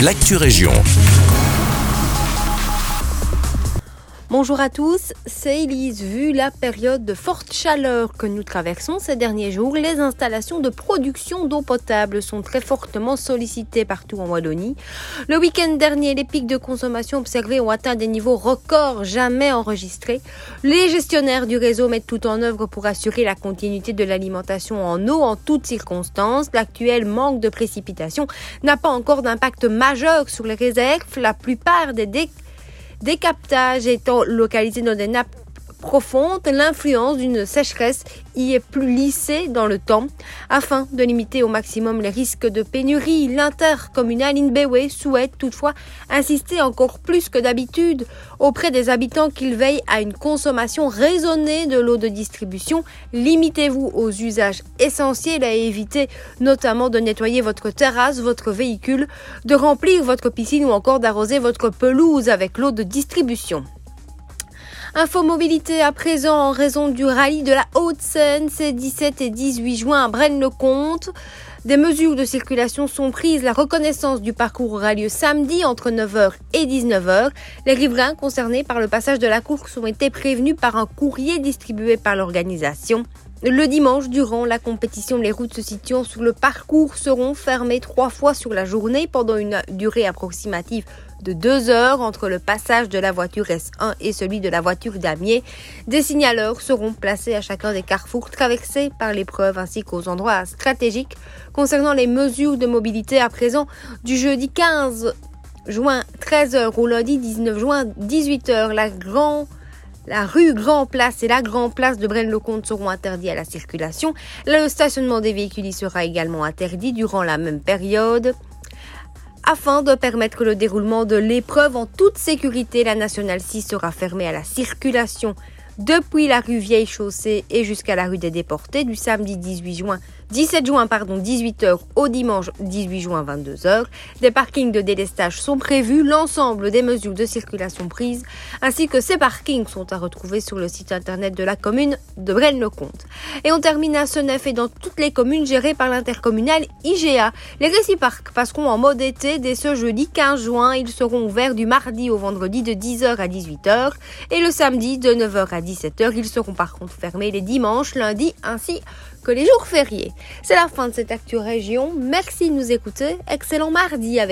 l'actu région. Bonjour à tous, c'est Elise. Vu la période de forte chaleur que nous traversons ces derniers jours, les installations de production d'eau potable sont très fortement sollicitées partout en Wallonie. Le week-end dernier, les pics de consommation observés ont atteint des niveaux records jamais enregistrés. Les gestionnaires du réseau mettent tout en œuvre pour assurer la continuité de l'alimentation en eau en toutes circonstances. L'actuel manque de précipitations n'a pas encore d'impact majeur sur les réserves. La plupart des des captages étant localisés dans des nappes profondes, l'influence d'une sécheresse y est plus lissée dans le temps. Afin de limiter au maximum les risques de pénurie, l'intercommunal Inbewe souhaite toutefois insister encore plus que d'habitude auprès des habitants qu'ils veillent à une consommation raisonnée de l'eau de distribution. Limitez-vous aux usages essentiels à éviter notamment de nettoyer votre terrasse, votre véhicule, de remplir votre piscine ou encore d'arroser votre pelouse avec l'eau de distribution. Info mobilité à présent en raison du rallye de la Haute-Seine, c'est 17 et 18 juin à Braine-le-Comte. Des mesures de circulation sont prises. La reconnaissance du parcours aura lieu samedi entre 9h et 19h. Les riverains concernés par le passage de la course ont été prévenus par un courrier distribué par l'organisation. Le dimanche, durant la compétition, les routes se situant sur le parcours seront fermées trois fois sur la journée pendant une durée approximative de deux heures entre le passage de la voiture S1 et celui de la voiture damier. Des signaleurs seront placés à chacun des carrefours traversés par l'épreuve ainsi qu'aux endroits stratégiques concernant les mesures de mobilité à présent du jeudi 15 juin 13h au lundi 19 juin 18h. La grande la rue Grand Place et la Grand Place de Braine-le-Comte seront interdits à la circulation. Le stationnement des véhicules y sera également interdit durant la même période. Afin de permettre le déroulement de l'épreuve en toute sécurité, la Nationale 6 sera fermée à la circulation depuis la rue Vieille Chaussée et jusqu'à la rue des Déportés du samedi 18 juin 17 juin, pardon, 18h au dimanche 18 juin 22h. Des parkings de délestage sont prévus, l'ensemble des mesures de circulation prises, ainsi que ces parkings sont à retrouver sur le site internet de la commune de Braine-le-Comte. Et on termine à Senef et dans toutes les communes gérées par l'intercommunal IGA. Les réciparcs passeront en mode été dès ce jeudi 15 juin. Ils seront ouverts du mardi au vendredi de 10h à 18h et le samedi de 9h à 17h. Ils seront par contre fermés les dimanches, lundis ainsi que les jours fériés. C'est la fin de cette Actu Région. Merci de nous écouter. Excellent mardi avec